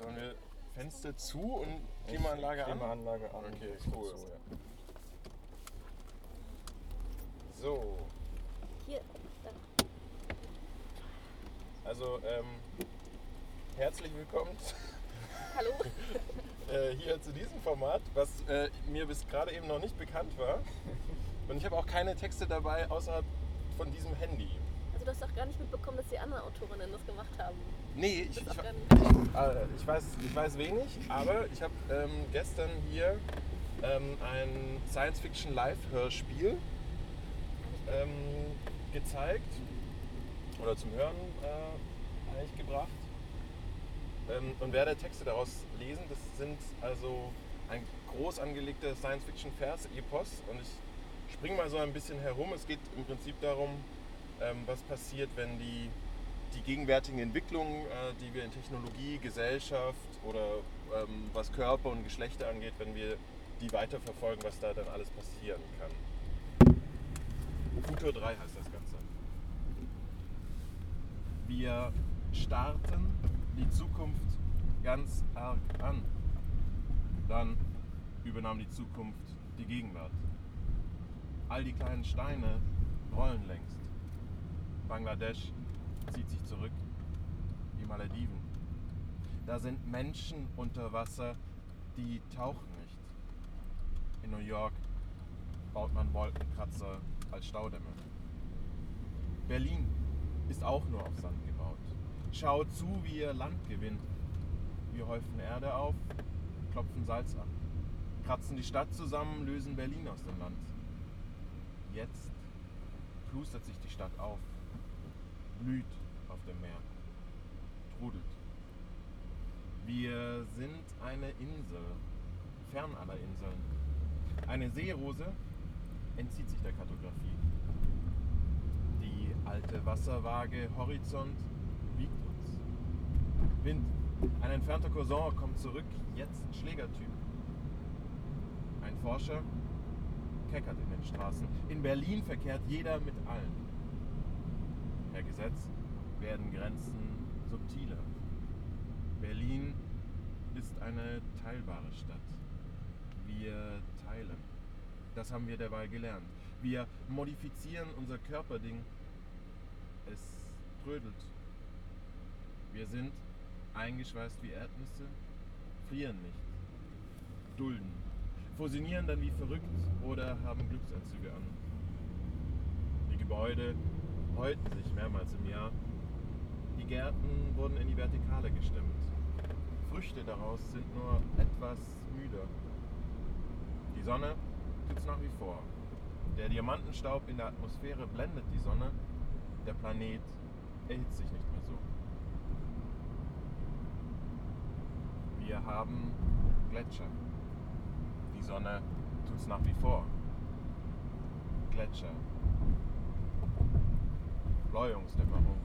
Sollen wir Fenster zu und Klimaanlage an? Klimaanlage an. Okay, cool. zu, ja. So, Hier, da. also ähm, herzlich willkommen Hallo. äh, hier zu diesem Format, was äh, mir bis gerade eben noch nicht bekannt war. Und ich habe auch keine Texte dabei außerhalb von diesem Handy. Du hast doch gar nicht mitbekommen, dass die anderen Autorinnen das gemacht haben. Nee, ich, ich, auch äh, ich, weiß, ich weiß wenig, aber ich habe ähm, gestern hier ähm, ein Science-Fiction-Live-Hörspiel ähm, gezeigt oder zum Hören äh, eigentlich gebracht ähm, und werde Texte daraus lesen. Das sind also ein groß angelegter Science-Fiction-Vers-Epos und ich springe mal so ein bisschen herum. Es geht im Prinzip darum, was passiert, wenn die, die gegenwärtigen Entwicklungen, äh, die wir in Technologie, Gesellschaft oder ähm, was Körper und Geschlechter angeht, wenn wir die weiterverfolgen, was da dann alles passieren kann. Futur 3 heißt das Ganze. Wir starten die Zukunft ganz arg an. Dann übernahm die Zukunft die Gegenwart. All die kleinen Steine rollen längst. Bangladesch zieht sich zurück. Die Malediven. Da sind Menschen unter Wasser, die tauchen nicht. In New York baut man Wolkenkratzer als Staudämme. Berlin ist auch nur auf Sand gebaut. Schaut zu, wie ihr Land gewinnt. Wir häufen Erde auf, klopfen Salz ab, kratzen die Stadt zusammen, lösen Berlin aus dem Land. Jetzt plustert sich die Stadt auf, blüht auf dem Meer, trudelt. Wir sind eine Insel, fern aller Inseln. Eine Seerose entzieht sich der Kartografie. Die alte Wasserwaage Horizont wiegt uns. Wind, ein entfernter Cousin kommt zurück, jetzt Schlägertyp. Ein Forscher keckert in den Straßen. In Berlin verkehrt jeder mit allen. Gesetz werden Grenzen subtiler. Berlin ist eine teilbare Stadt. Wir teilen. Das haben wir dabei gelernt. Wir modifizieren unser Körperding. Es trödelt. Wir sind eingeschweißt wie Erdnüsse, frieren nicht, dulden, fusionieren dann wie verrückt oder haben Glücksanzüge an. Die Gebäude häuten sich mehrmals im Jahr. Die Gärten wurden in die Vertikale gestemmt. Früchte daraus sind nur etwas müder. Die Sonne tut's nach wie vor. Der Diamantenstaub in der Atmosphäre blendet die Sonne. Der Planet erhitzt sich nicht mehr so. Wir haben Gletscher. Die Sonne tut's nach wie vor. Gletscher. Bläuungsdämmerung.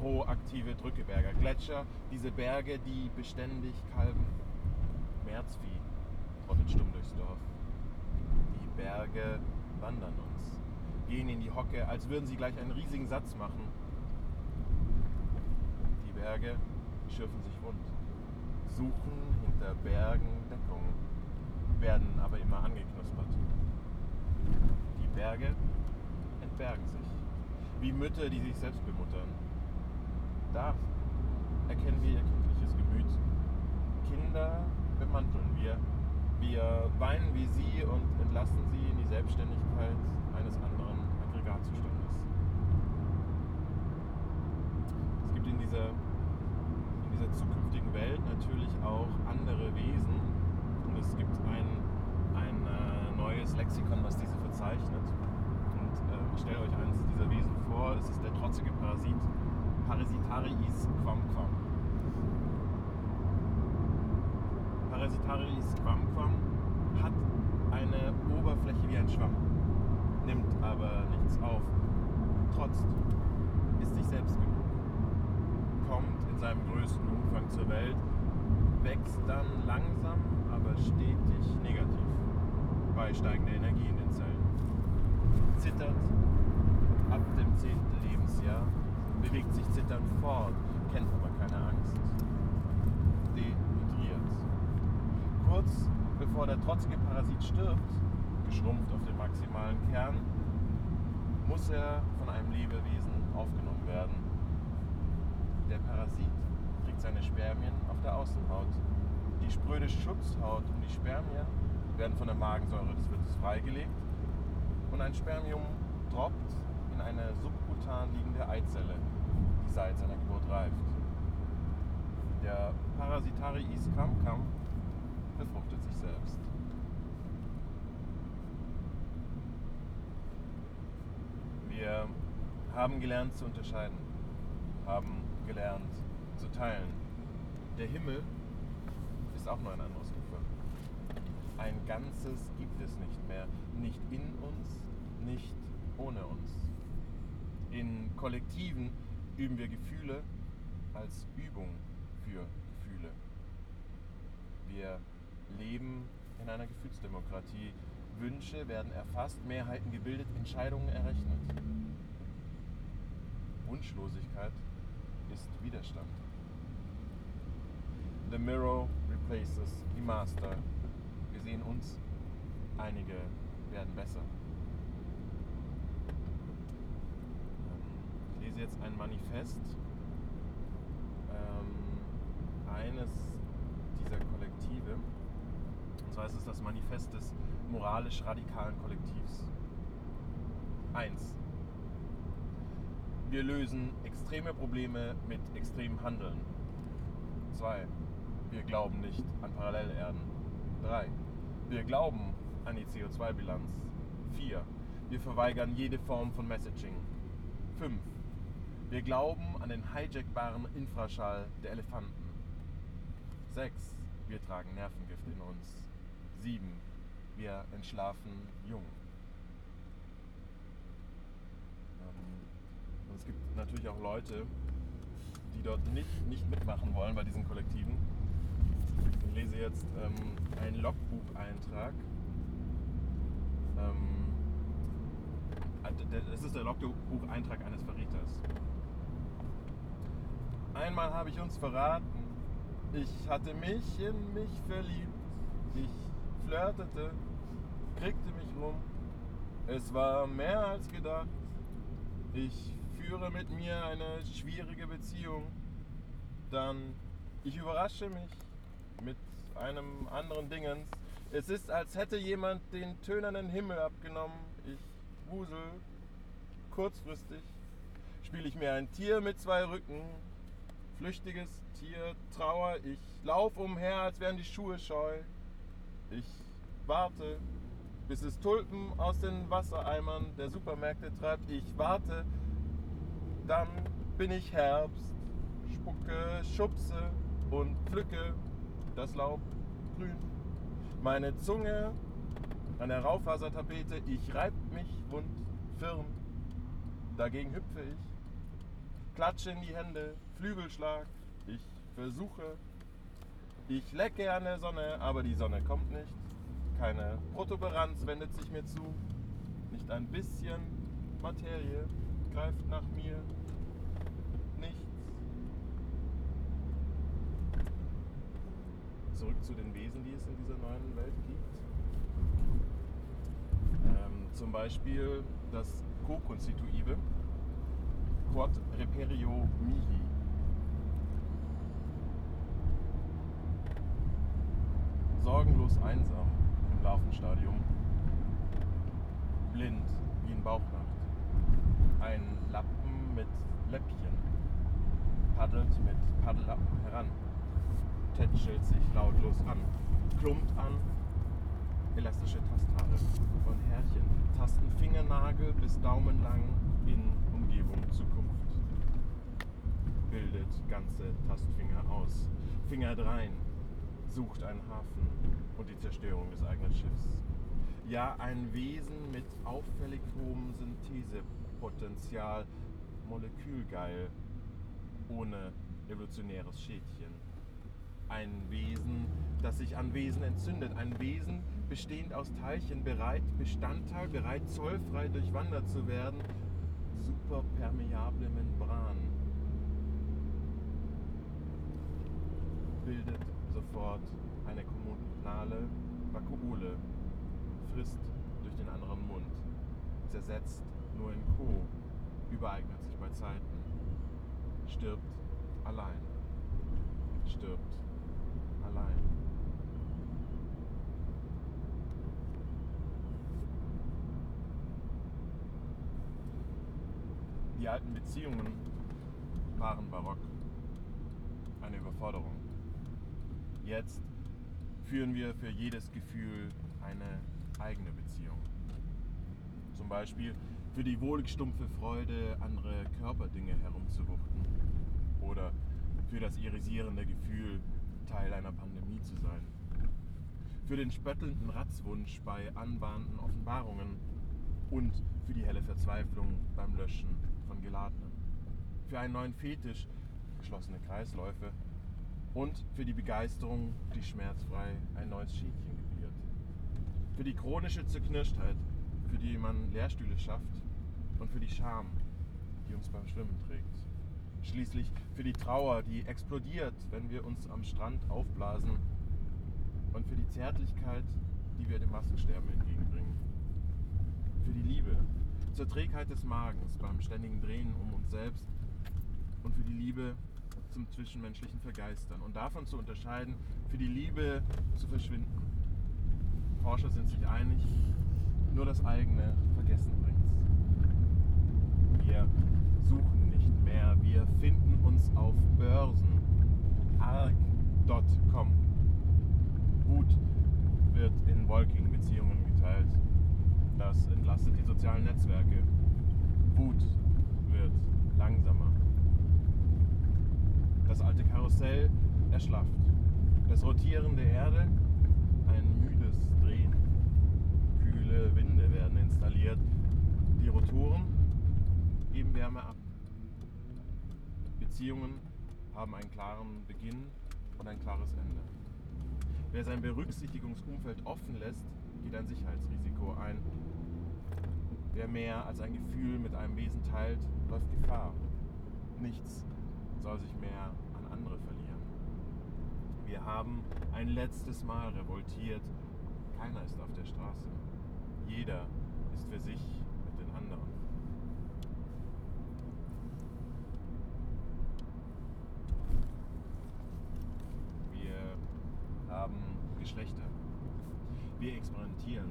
Proaktive Drückeberger. Gletscher, diese Berge, die beständig kalben. Märzvieh trottet stumm durchs Dorf. Die Berge wandern uns, gehen in die Hocke, als würden sie gleich einen riesigen Satz machen. Die Berge schürfen sich wund, suchen hinter Bergen Deckung, werden aber immer angeknuspert. Die Berge entbergen sich, wie Mütter, die sich selbst bemuttern. Da erkennen wir ihr kindliches Gemüt. Kinder bemanteln wir. Wir weinen wie sie und entlassen sie in die Selbstständigkeit eines anderen Aggregatzustandes. Es gibt in dieser, in dieser zukünftigen Welt natürlich auch andere Wesen und es gibt ein, ein äh, neues Lexikon, was diese verzeichnet. Ich stelle euch eines dieser Wesen vor, es ist der trotzige Parasit Parasitariis quam quam. Parasitariis quam quam hat eine Oberfläche wie ein Schwamm, nimmt aber nichts auf, trotzt, ist sich selbst genug, kommt in seinem größten Umfang zur Welt, wächst dann langsam, aber stetig negativ bei steigender Energie in den Zellen, zittert ab dem 10. Lebensjahr, bewegt sich zitternd fort, kennt aber keine Angst. kurz bevor der trotzige Parasit stirbt, geschrumpft auf den maximalen Kern, muss er von einem Lebewesen aufgenommen werden. Der Parasit trägt seine Spermien auf der Außenhaut. Die spröde Schutzhaut um die Spermien werden von der Magensäure des Wirtes freigelegt ein Spermium droppt in eine subkutan liegende Eizelle, die seit seiner Geburt reift. Der Parasitariis Kamkam befruchtet sich selbst. Wir haben gelernt zu unterscheiden, haben gelernt zu teilen. Der Himmel ist auch nur ein anderes Ufer. Ein Ganzes gibt es nicht mehr, nicht in uns, nicht ohne uns. In Kollektiven üben wir Gefühle als Übung für Gefühle. Wir leben in einer Gefühlsdemokratie. Wünsche werden erfasst, Mehrheiten gebildet, Entscheidungen errechnet. Wunschlosigkeit ist Widerstand. The mirror replaces the master. Wir sehen uns, einige werden besser. Jetzt ein Manifest ähm, eines dieser Kollektive. Und zwar ist es das Manifest des moralisch radikalen Kollektivs. 1. Wir lösen extreme Probleme mit extremem Handeln. 2. Wir glauben nicht an Parallelerden. 3. Wir glauben an die CO2-Bilanz. 4. Wir verweigern jede Form von Messaging. 5. Wir glauben an den hijackbaren Infraschall der Elefanten. 6. Wir tragen Nervengift in uns. 7. Wir entschlafen jung. Ähm, und es gibt natürlich auch Leute, die dort nicht, nicht mitmachen wollen bei diesen Kollektiven. Ich lese jetzt ähm, einen Logbucheintrag. Ähm, das ist der Logbucheintrag eines Verräters. Einmal habe ich uns verraten. Ich hatte mich in mich verliebt. Ich flirtete, kriegte mich rum. Es war mehr als gedacht. Ich führe mit mir eine schwierige Beziehung. Dann ich überrasche mich mit einem anderen Dingens. Es ist, als hätte jemand den tönernen Himmel abgenommen. Ich wusel. Kurzfristig spiele ich mir ein Tier mit zwei Rücken. Flüchtiges Tier, Trauer. Ich lauf umher, als wären die Schuhe scheu. Ich warte, bis es Tulpen aus den Wassereimern der Supermärkte treibt. Ich warte, dann bin ich Herbst, spucke, schubse und pflücke das Laub grün. Meine Zunge an der Raufasertapete, ich reib mich wund, firm. Dagegen hüpfe ich, klatsche in die Hände, Flügelschlag. Ich versuche, ich lecke an der Sonne, aber die Sonne kommt nicht. Keine Protuberanz wendet sich mir zu. Nicht ein bisschen Materie greift nach mir. Nichts. Zurück zu den Wesen, die es in dieser neuen Welt gibt. Ähm, zum Beispiel das Co-Konstitutive Quod Reperio Mihi. sorgenlos einsam im Larvenstadium. Blind wie in Bauchnacht. Ein Lappen mit Läppchen paddelt mit Paddellappen heran. Tätschelt sich lautlos an. Klumpt an. Elastische Tasthaare von Härchen. Tasten Fingernagel bis Daumen lang in Umgebung Zukunft. Bildet ganze Tastfinger aus. Finger drein sucht einen Hafen und die Zerstörung des eigenen Schiffs. Ja, ein Wesen mit auffällig hohem Synthesepotenzial, molekülgeil, ohne evolutionäres Schädchen. Ein Wesen, das sich an Wesen entzündet. Ein Wesen bestehend aus Teilchen, bereit, Bestandteil, bereit, zollfrei durchwandert zu werden. Superpermeable Membran. Bildet sofort eine kommunale Vakuole, frisst durch den anderen Mund, zersetzt nur in Co, übereignet sich bei Zeiten, stirbt allein, stirbt allein. Die alten Beziehungen waren barock, eine Überforderung. Jetzt führen wir für jedes Gefühl eine eigene Beziehung. Zum Beispiel für die wohlgestumpfe Freude, andere Körperdinge herumzuwuchten. Oder für das irisierende Gefühl, Teil einer Pandemie zu sein. Für den spöttelnden Ratzwunsch bei anbahnenden Offenbarungen und für die helle Verzweiflung beim Löschen von Geladenen. Für einen neuen Fetisch, geschlossene Kreisläufe und für die Begeisterung, die schmerzfrei ein neues Schädchen gebiert. Für die chronische Zerknirschtheit, für die man Lehrstühle schafft und für die Scham, die uns beim Schwimmen trägt. Schließlich für die Trauer, die explodiert, wenn wir uns am Strand aufblasen und für die Zärtlichkeit, die wir dem Massensterben entgegenbringen. Für die Liebe, zur Trägheit des Magens beim ständigen Drehen um uns selbst und für die Liebe zum zwischenmenschlichen Vergeistern und davon zu unterscheiden, für die Liebe zu verschwinden. Forscher sind sich einig, nur das eigene Vergessen bringt's. Wir suchen nicht mehr, wir finden uns auf Börsen. arg.com. Wut wird in Walking-Beziehungen geteilt. Das entlastet die sozialen Netzwerke. Wut wird langsamer. Das alte Karussell erschlafft. Das Rotieren der Erde ein müdes Drehen. Kühle Winde werden installiert. Die Rotoren geben Wärme ab. Beziehungen haben einen klaren Beginn und ein klares Ende. Wer sein Berücksichtigungsumfeld offen lässt, geht ein Sicherheitsrisiko ein. Wer mehr als ein Gefühl mit einem Wesen teilt, läuft Gefahr. Nichts soll sich mehr an andere verlieren. Wir haben ein letztes Mal revoltiert. Keiner ist auf der Straße. Jeder ist für sich mit den anderen. Wir haben Geschlechter. Wir experimentieren.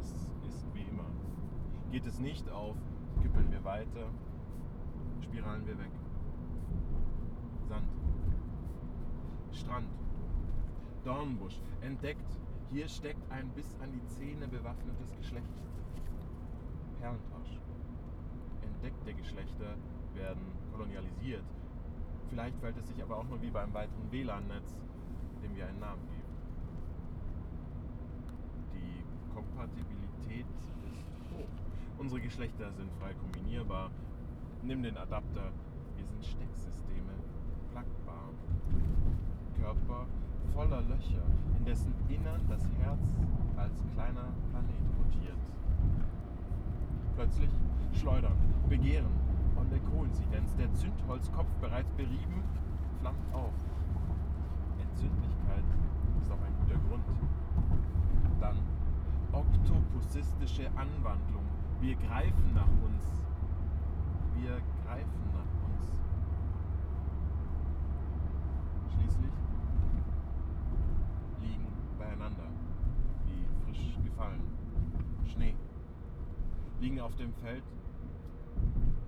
Es ist wie immer. Geht es nicht auf, kippeln wir weiter, spiralen wir weg. Sand. Strand. Dornbusch. Entdeckt. Hier steckt ein bis an die Zähne bewaffnetes Geschlecht. Perlentausch. Entdeckte Geschlechter werden kolonialisiert. Vielleicht verhält es sich aber auch nur wie beim weiteren WLAN-Netz, dem wir einen Namen geben. Die Kompatibilität ist hoch. Unsere Geschlechter sind frei kombinierbar. Nimm den Adapter. Wir sind Stecksysteme, plackbar. Körper voller Löcher, in dessen Innern das Herz als kleiner Planet rotiert. Plötzlich schleudern, begehren und der Koinzidenz. Der Zündholzkopf bereits berieben, flammt auf. Entzündlichkeit ist auch ein guter Grund. Dann oktopusistische Anwandlung. Wir greifen nach uns. Wir greifen nach uns. Schließlich liegen beieinander, wie frisch gefallen. Schnee. Liegen auf dem Feld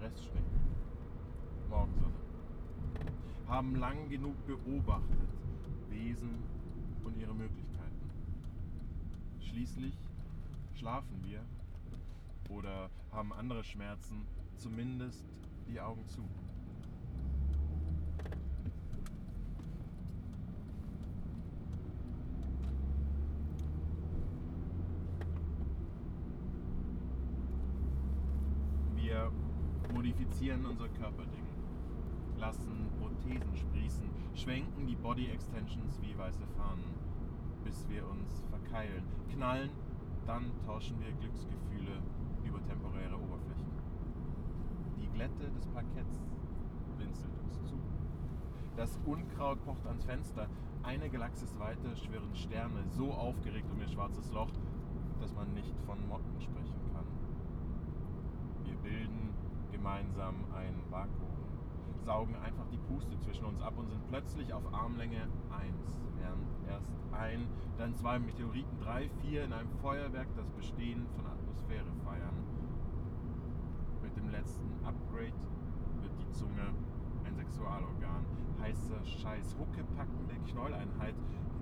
Restschnee. Morgensonne. Haben lang genug beobachtet Wesen und ihre Möglichkeiten. Schließlich schlafen wir oder haben andere Schmerzen, zumindest die Augen zu. Wir modifizieren unser Körperding, lassen Prothesen sprießen, schwenken die Body Extensions wie weiße Fahnen, bis wir uns verkeilen, knallen, dann tauschen wir Glücksgefühle über temporäre Oberflächen. Die Glätte des Parketts blinzelt uns zu. Das Unkraut pocht ans Fenster. eine Galaxis weiter schwirren Sterne so aufgeregt um ihr schwarzes Loch, dass man nicht von Motten sprechen kann. Wir bilden gemeinsam ein Vakuum, saugen einfach die Puste zwischen uns ab und sind plötzlich auf Armlänge eins, während erst ein, dann zwei Meteoriten, drei, vier in einem Feuerwerk das Bestehen von Atmosphäre feiern. Mit dem letzten Upgrade wird die Zunge ein Sexualorgan. Heißer Scheiß, huckepackende Knolleinheit.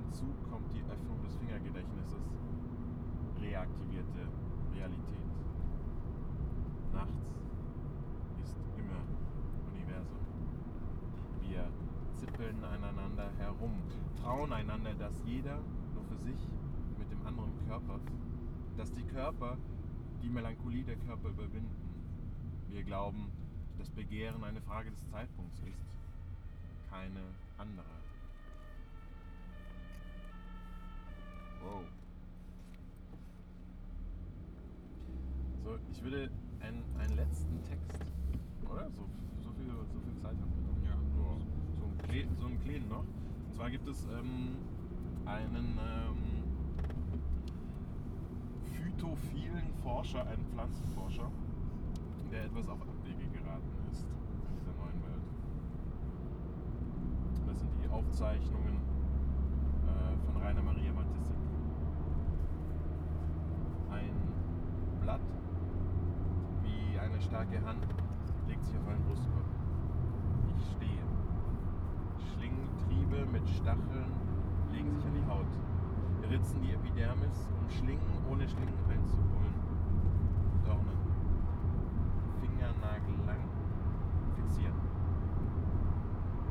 Hinzu kommt die Öffnung des Fingergedächtnisses. Reaktivierte Realität. Nachts ist immer zippeln aneinander herum, trauen einander, dass jeder nur für sich mit dem anderen körpert, dass die Körper die Melancholie der Körper überwinden. Wir glauben, dass Begehren eine Frage des Zeitpunkts ist, keine andere. Wow. So, ich würde einen, einen letzten Text, oder? So, so, viel, so viel Zeit haben wir noch. Ja. So, so, einen, kleinen noch. Und zwar gibt es ähm, einen ähm, phytophilen Forscher, einen Pflanzenforscher, der etwas auf Abwege geraten ist in dieser neuen Welt. Das sind die Aufzeichnungen äh, von Rainer Maria Matissek. Ein Blatt wie eine starke Hand legt sich auf meinen Brustkorb. Ich stehe. Stacheln legen sich an die Haut, ritzen die Epidermis, um Schlingen ohne Schlingen einzuholen. Dornen. Fingernagellang fixieren.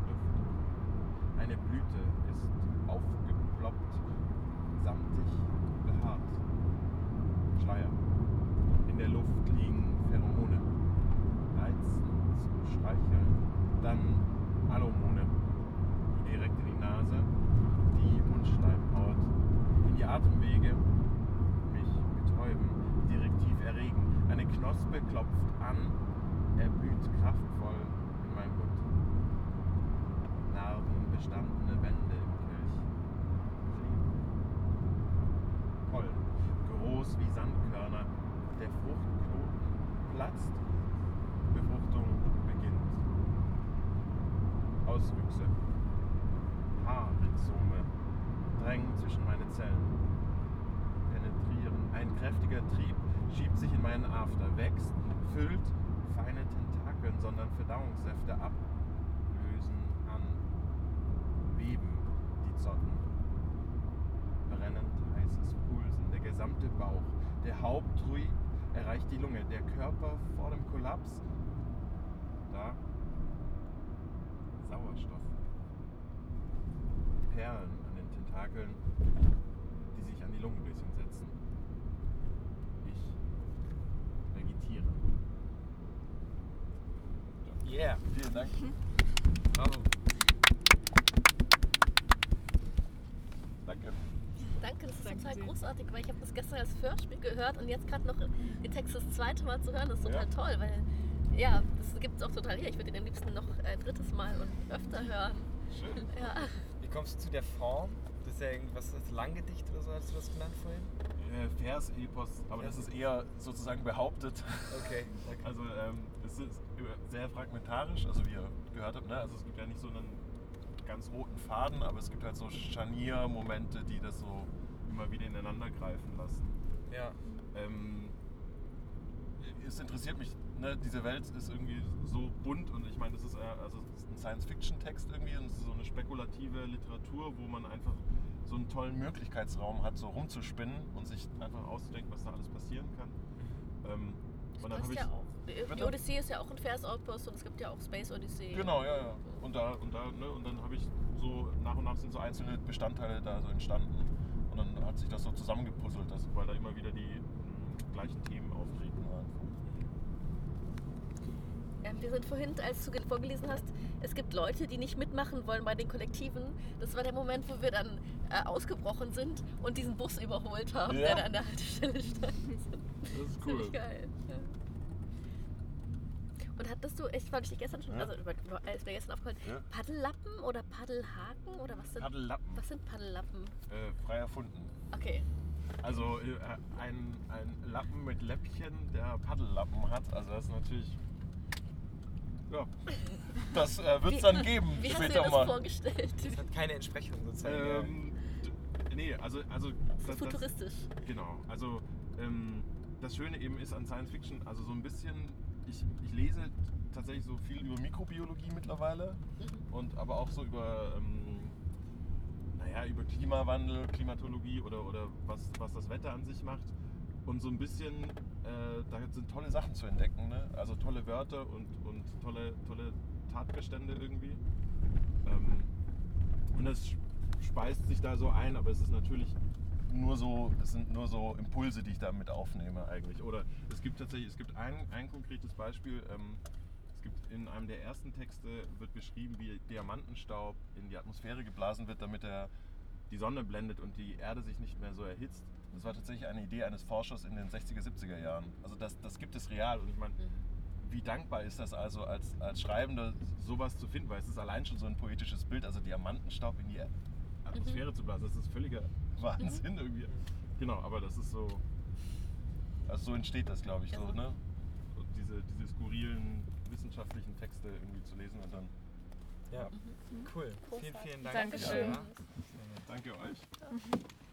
Luft. Eine Blüte ist aufgeploppt, samtig behaart. Schleier. In der Luft liegen Pheromone. Reizen zum Streicheln. Dann Alomone, die direkt in die Nase, die Mundschleimhaut, in die Atemwege mich betäuben, direktiv erregen. Eine Knospe klopft an, erblüht kraftvoll in meinem Mund. Narbenbestandene Wände im Kelch. Pollen, groß wie Sandkörner. Der Fruchtknoten platzt, Befruchtung beginnt. Auswüchse. Haarrhizome drängen zwischen meine Zellen. Penetrieren. Ein kräftiger Trieb schiebt sich in meinen After, wächst, füllt feine Tentakeln, sondern Verdauungssäfte ab, lösen an, weben die Zotten. Brennend heißes Pulsen, der gesamte Bauch, der Haupttrieb erreicht die Lunge, der Körper vor dem Kollaps. Da Sauerstoff. Perlen an den Tentakeln, die sich an die Lungenbläschen setzen. Ich vegetiere. Yeah. Vielen Dank. Bravo. Danke. Danke, das ist Danke total sehr. großartig, weil ich habe das gestern als Hörspiel gehört und jetzt gerade noch den Text das zweite Mal zu hören, das ist total Ja. toll, weil ja, das gibt es auch total hier. Ich würde ihn am liebsten noch ein drittes Mal und öfter hören. Schön. Ja. Wie kommst du zu der Form? Das ist ja irgendwas, das Langgedicht oder so, hast du das genannt vorhin? Äh, Vers-Epos, aber das ist eher sozusagen behauptet. Okay. okay. Also ähm, es ist sehr fragmentarisch, also wie ihr gehört habt, ne? also es gibt ja nicht so einen ganz roten Faden, aber es gibt halt so Scharniermomente, die das so immer wieder ineinander greifen lassen. Ja. Ähm, es interessiert mich, ne? diese Welt ist irgendwie so bunt und ich meine, das ist, äh, also es ist ein Science-Fiction-Text irgendwie und es ist so eine spekulative Literatur, wo man einfach so einen tollen Möglichkeitsraum hat, so rumzuspinnen und sich einfach auszudenken, was da alles passieren kann. Ähm, und dann habe ich ja auch. Die? Odyssee ist ja auch ein Vers-Outpost und es gibt ja auch Space Odyssey. Genau, ja, ja. Und da, und da, ne, und dann habe ich so nach und nach sind so einzelne Bestandteile da so entstanden. Und dann hat sich das so zusammengepuzzelt, das, weil da immer wieder die mh, gleichen Themen auftreten. Ähm, wir sind vorhin, als du ge- vorgelesen hast, es gibt Leute, die nicht mitmachen wollen bei den Kollektiven. Das war der Moment, wo wir dann äh, ausgebrochen sind und diesen Bus überholt haben, Ja. der da an der Haltestelle stand. Das ist Ziemlich geil. Ja. Und hattest du, ich wollte dich gestern schon, Ja. also ist mir gestern aufgefallen, Ja. Paddellappen oder Paddelhaken oder was sind, Paddellappen. was sind Paddellappen? Äh, frei erfunden. Okay. Also äh, ein, ein Lappen mit Läppchen, der Paddellappen hat. Also das ist natürlich. Ja. Das äh, wird es dann geben Wie hast du dir später das mal. vorgestellt? Das hat keine Entsprechung sozusagen. Ähm, nee, also, also Das ist futuristisch. Genau, also ähm, das Schöne eben ist an Science Fiction, also so ein bisschen, ich, ich lese tatsächlich so viel über Mikrobiologie mittlerweile Mhm. und aber auch so über, ähm, naja, über Klimawandel, Klimatologie oder, oder was, was das Wetter an sich macht. Und so ein bisschen, äh, da sind tolle Sachen zu entdecken, ne? also tolle Wörter und, und tolle, tolle Tatbestände irgendwie. Ähm, und das speist sich da so ein, aber es ist natürlich nur so, es sind nur so Impulse, die ich damit aufnehme eigentlich. Oder es gibt tatsächlich, es gibt ein, ein konkretes Beispiel. Ähm, es gibt in einem der ersten Texte wird beschrieben, wie Diamantenstaub in die Atmosphäre geblasen wird, damit er die Sonne blendet und die Erde sich nicht mehr so erhitzt. Das war tatsächlich eine Idee eines Forschers in den 60er, 70er Jahren. Also das, das gibt es real und ich meine, Mhm. wie dankbar ist das also als, als Schreibender, sowas zu finden, weil es ist allein schon so ein poetisches Bild, also Diamantenstaub in die Atmosphäre zu blasen, das ist völliger Wahnsinn irgendwie. Genau, aber das ist so, also so entsteht das, glaube ich, so, Also- ne? Und diese, diese skurrilen wissenschaftlichen Texte irgendwie zu lesen und dann, Ja, Mhm. cool. Vielen, vielen Dank. Dankeschön. Ja. danke euch.